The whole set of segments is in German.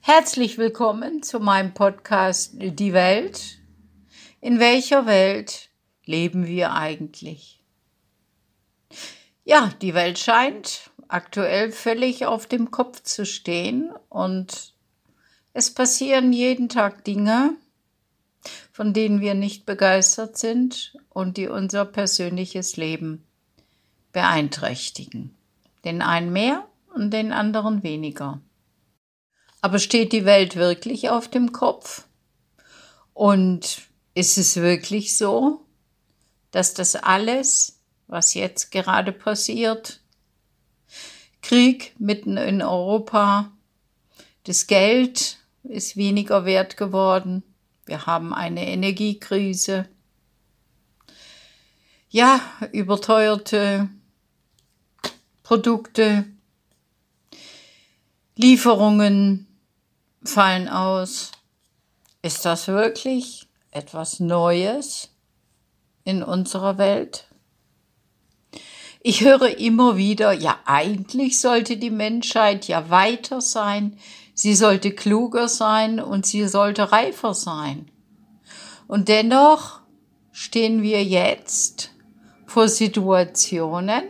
Herzlich willkommen zu meinem Podcast Die Welt. In welcher Welt leben wir eigentlich? Ja, die Welt scheint aktuell völlig auf dem Kopf zu stehen und es passieren jeden Tag Dinge, von denen wir nicht begeistert sind und die unser persönliches Leben beeinträchtigen. Den einen mehr und den anderen weniger. Aber steht die Welt wirklich auf dem Kopf? Und ist es wirklich so, dass das alles, was jetzt gerade passiert, Krieg mitten in Europa, das Geld ist weniger wert geworden, wir haben eine Energiekrise, ja, überteuerte Produkte, Lieferungen fallen aus. Ist das wirklich etwas Neues in unserer Welt? Ich höre immer wieder, ja eigentlich sollte die Menschheit ja weiter sein, sie sollte kluger sein und sie sollte reifer sein. Und dennoch stehen wir jetzt vor Situationen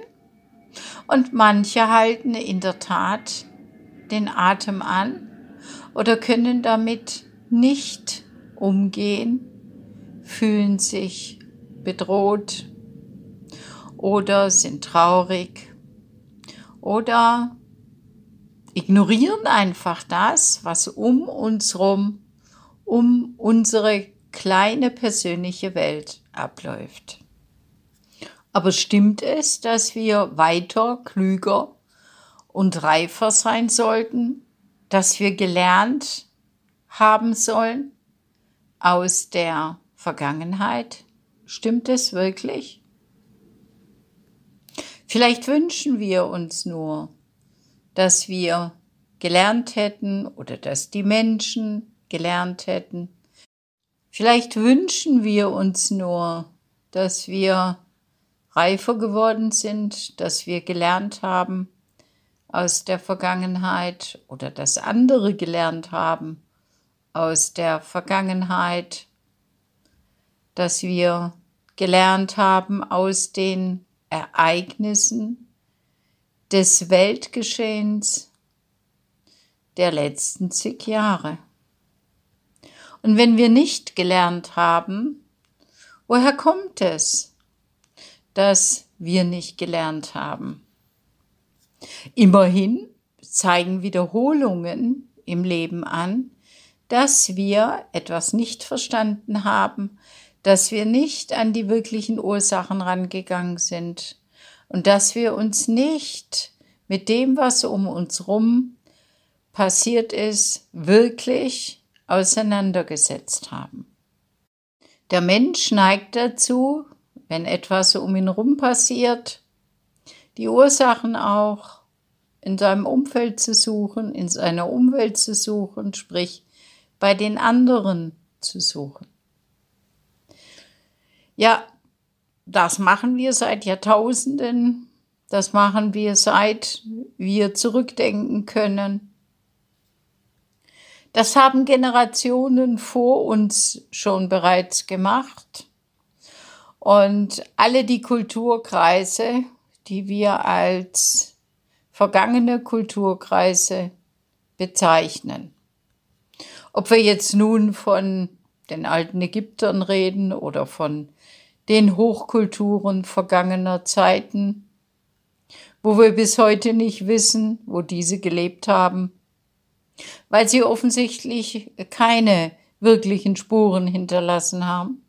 und manche halten in der Tat den Atem an oder können damit nicht umgehen, fühlen sich bedroht oder sind traurig oder ignorieren einfach das, was um uns rum, um unsere kleine persönliche Welt abläuft. Aber stimmt es, dass wir weiter, klüger und reifer sein sollten dass wir gelernt haben sollen aus der Vergangenheit? Stimmt es wirklich? Vielleicht wünschen wir uns nur, dass wir gelernt hätten oder dass die Menschen gelernt hätten. Vielleicht wünschen wir uns nur, dass wir reifer geworden sind, dass wir gelernt haben, aus der Vergangenheit oder das andere gelernt haben aus der Vergangenheit, dass wir gelernt haben aus den Ereignissen des Weltgeschehens der letzten zig Jahre. Und wenn wir nicht gelernt haben, woher kommt es, dass wir nicht gelernt haben? Immerhin zeigen Wiederholungen im Leben an, dass wir etwas nicht verstanden haben, dass wir nicht an die wirklichen Ursachen rangegangen sind und dass wir uns nicht mit dem, was um uns rum passiert ist, wirklich auseinandergesetzt haben. Der Mensch neigt dazu, wenn etwas um ihn rum passiert, die Ursachen auch in seinem Umfeld zu suchen, in seiner Umwelt zu suchen, sprich bei den anderen zu suchen. Ja, das machen wir seit Jahrtausenden, das machen wir seit wir zurückdenken können. Das haben Generationen vor uns schon bereits gemacht. Und alle die Kulturkreise die wir als vergangene Kulturkreise bezeichnen. Ob wir jetzt nun von den alten Ägyptern reden oder von den Hochkulturen vergangener Zeiten, wo wir bis heute nicht wissen, wo diese gelebt haben, weil sie offensichtlich keine wirklichen Spuren hinterlassen haben.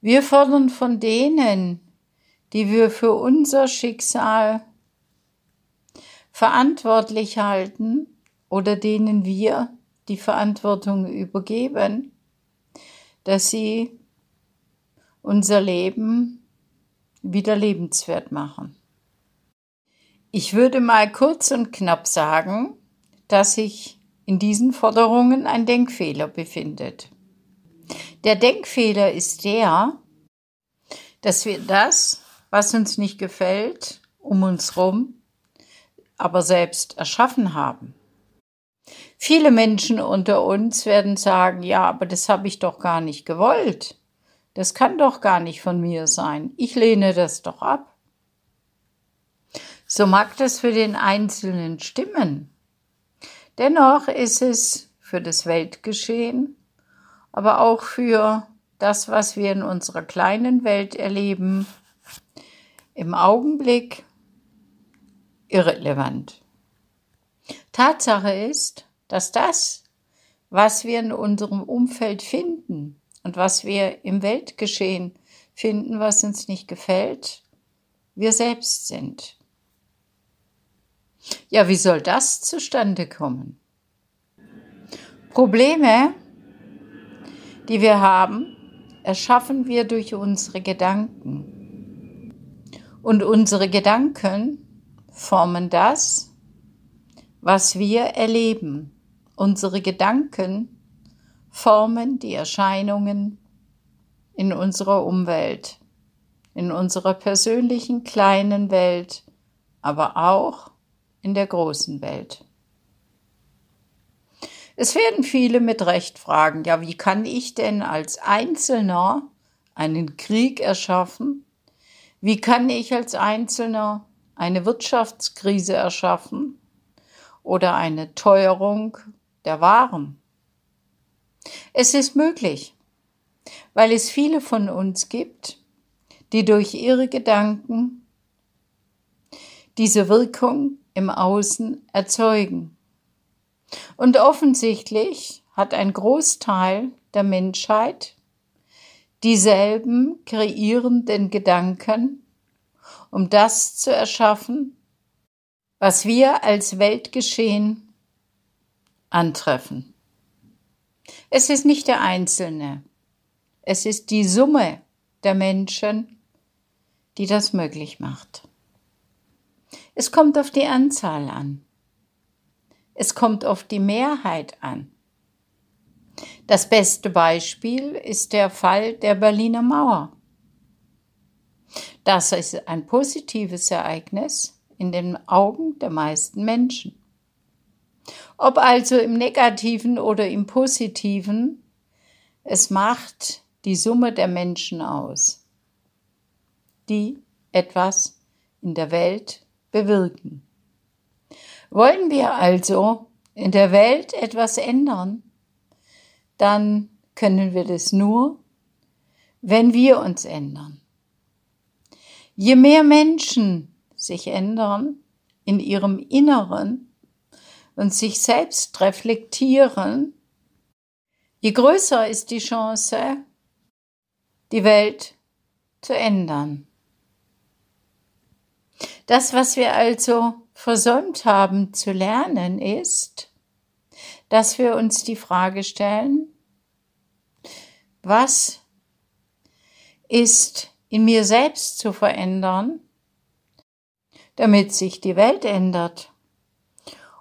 Wir fordern von denen, die wir für unser Schicksal verantwortlich halten oder denen wir die Verantwortung übergeben, dass sie unser Leben wieder lebenswert machen. Ich würde mal kurz und knapp sagen, dass sich in diesen Forderungen ein Denkfehler befindet. Der Denkfehler ist der, dass wir das, was uns nicht gefällt, um uns rum, aber selbst erschaffen haben. Viele Menschen unter uns werden sagen, ja, aber das habe ich doch gar nicht gewollt. Das kann doch gar nicht von mir sein. Ich lehne das doch ab. So mag das für den Einzelnen stimmen. Dennoch ist es für das Weltgeschehen, aber auch für das, was wir in unserer kleinen Welt erleben, im Augenblick irrelevant. Tatsache ist, dass das, was wir in unserem Umfeld finden und was wir im Weltgeschehen finden, was uns nicht gefällt, wir selbst sind. Ja, wie soll das zustande kommen? Probleme, die wir haben, erschaffen wir durch unsere Gedanken. Und unsere Gedanken formen das, was wir erleben. Unsere Gedanken formen die Erscheinungen in unserer Umwelt, in unserer persönlichen kleinen Welt, aber auch in der großen Welt. Es werden viele mit Recht fragen, ja, wie kann ich denn als Einzelner einen Krieg erschaffen? Wie kann ich als Einzelner eine Wirtschaftskrise erschaffen oder eine Teuerung der Waren? Es ist möglich, weil es viele von uns gibt, die durch ihre Gedanken diese Wirkung im Außen erzeugen. Und offensichtlich hat ein Großteil der Menschheit dieselben kreierenden Gedanken, um das zu erschaffen, was wir als Weltgeschehen antreffen. Es ist nicht der Einzelne, es ist die Summe der Menschen, die das möglich macht. Es kommt auf die Anzahl an. Es kommt auf die Mehrheit an. Das beste Beispiel ist der Fall der Berliner Mauer. Das ist ein positives Ereignis in den Augen der meisten Menschen. Ob also im negativen oder im positiven, es macht die Summe der Menschen aus, die etwas in der Welt bewirken. Wollen wir also in der Welt etwas ändern, dann können wir das nur, wenn wir uns ändern. Je mehr Menschen sich ändern in ihrem Inneren und sich selbst reflektieren, je größer ist die Chance, die Welt zu ändern. Das, was wir also versäumt haben zu lernen, ist, dass wir uns die Frage stellen, was ist in mir selbst zu verändern, damit sich die Welt ändert?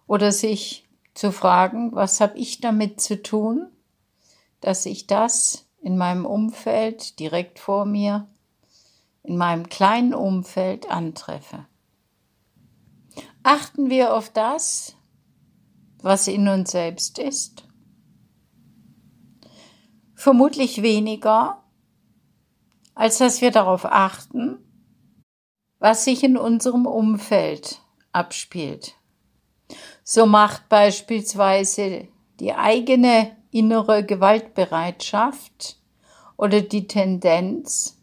Oder sich zu fragen, was habe ich damit zu tun, dass ich das in meinem Umfeld direkt vor mir, in meinem kleinen Umfeld antreffe. Achten wir auf das, was in uns selbst ist? Vermutlich weniger, als dass wir darauf achten, was sich in unserem Umfeld abspielt. So macht beispielsweise die eigene innere Gewaltbereitschaft oder die Tendenz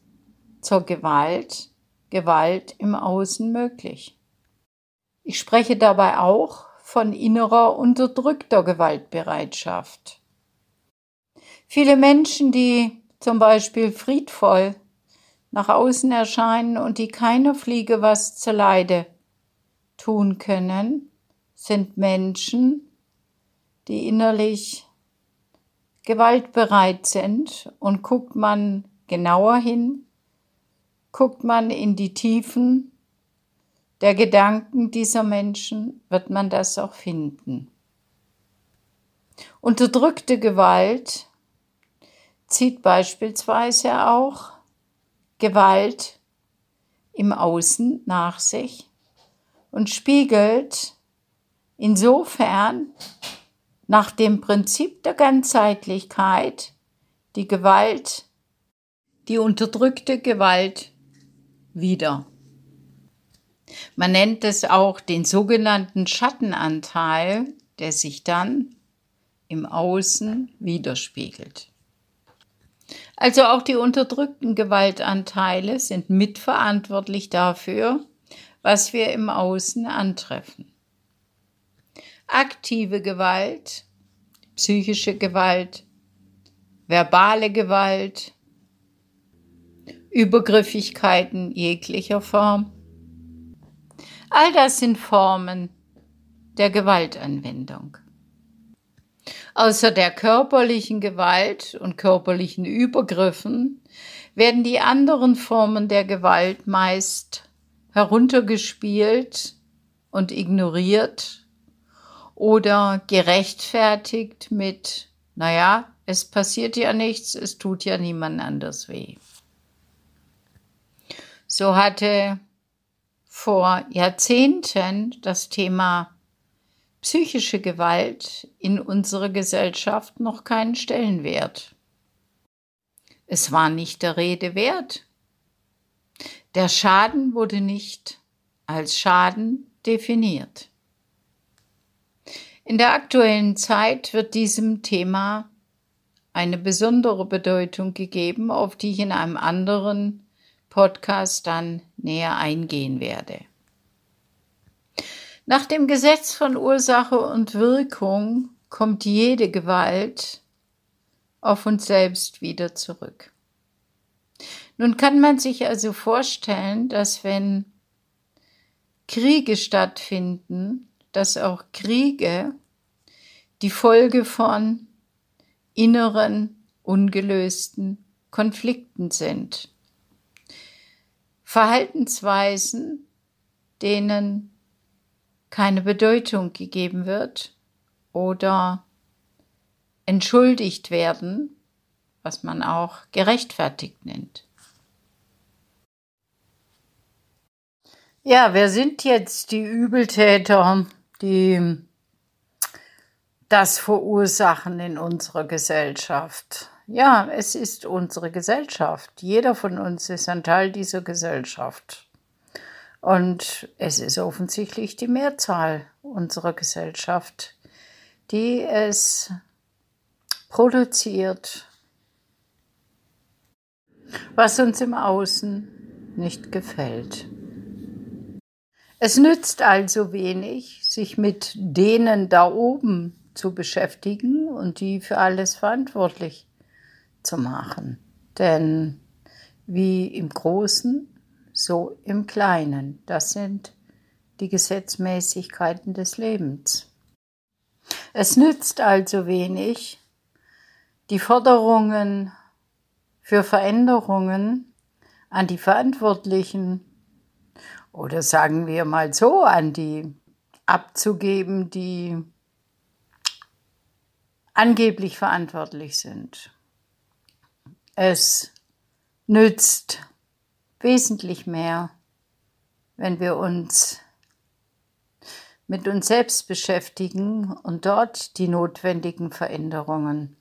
zur Gewalt, Gewalt im Außen möglich. Ich spreche dabei auch von innerer unterdrückter Gewaltbereitschaft. Viele Menschen, die zum Beispiel friedvoll nach außen erscheinen und die keiner Fliege was zu Leide tun können, sind Menschen, die innerlich gewaltbereit sind und guckt man genauer hin, guckt man in die Tiefen der Gedanken dieser Menschen wird man das auch finden. Unterdrückte Gewalt zieht beispielsweise auch Gewalt im Außen nach sich und spiegelt insofern nach dem Prinzip der Ganzheitlichkeit die Gewalt, die unterdrückte Gewalt wieder. Man nennt es auch den sogenannten Schattenanteil, der sich dann im Außen widerspiegelt. Also auch die unterdrückten Gewaltanteile sind mitverantwortlich dafür, was wir im Außen antreffen. Aktive Gewalt, psychische Gewalt, verbale Gewalt, Übergriffigkeiten jeglicher Form. All das sind Formen der Gewaltanwendung. Außer der körperlichen Gewalt und körperlichen Übergriffen werden die anderen Formen der Gewalt meist heruntergespielt und ignoriert oder gerechtfertigt mit, naja, es passiert ja nichts, es tut ja niemand anders weh. So hatte vor Jahrzehnten das Thema psychische Gewalt in unserer Gesellschaft noch keinen Stellenwert. Es war nicht der Rede wert. Der Schaden wurde nicht als Schaden definiert. In der aktuellen Zeit wird diesem Thema eine besondere Bedeutung gegeben, auf die ich in einem anderen Podcast dann näher eingehen werde. Nach dem Gesetz von Ursache und Wirkung kommt jede Gewalt auf uns selbst wieder zurück. Nun kann man sich also vorstellen, dass wenn Kriege stattfinden, dass auch Kriege die Folge von inneren, ungelösten Konflikten sind. Verhaltensweisen, denen keine Bedeutung gegeben wird oder entschuldigt werden, was man auch gerechtfertigt nennt. Ja, wer sind jetzt die Übeltäter, die das verursachen in unserer Gesellschaft? Ja, es ist unsere Gesellschaft. Jeder von uns ist ein Teil dieser Gesellschaft. Und es ist offensichtlich die Mehrzahl unserer Gesellschaft, die es produziert, was uns im Außen nicht gefällt. Es nützt also wenig, sich mit denen da oben zu beschäftigen und die für alles verantwortlich zu machen. Denn wie im Großen so im Kleinen. Das sind die Gesetzmäßigkeiten des Lebens. Es nützt also wenig, die Forderungen für Veränderungen an die Verantwortlichen oder sagen wir mal so an die abzugeben, die angeblich verantwortlich sind. Es nützt wesentlich mehr, wenn wir uns mit uns selbst beschäftigen und dort die notwendigen Veränderungen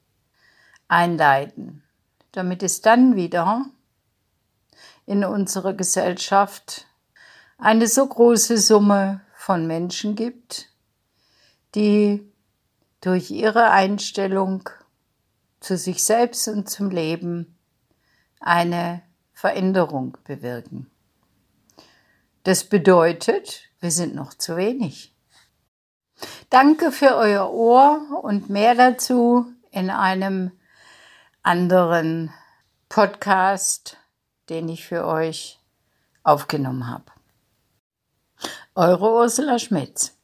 einleiten, damit es dann wieder in unserer Gesellschaft eine so große Summe von Menschen gibt, die durch ihre Einstellung zu sich selbst und zum Leben eine Veränderung bewirken. Das bedeutet, wir sind noch zu wenig. Danke für euer Ohr und mehr dazu in einem anderen Podcast, den ich für euch aufgenommen habe. Eure Ursula Schmitz.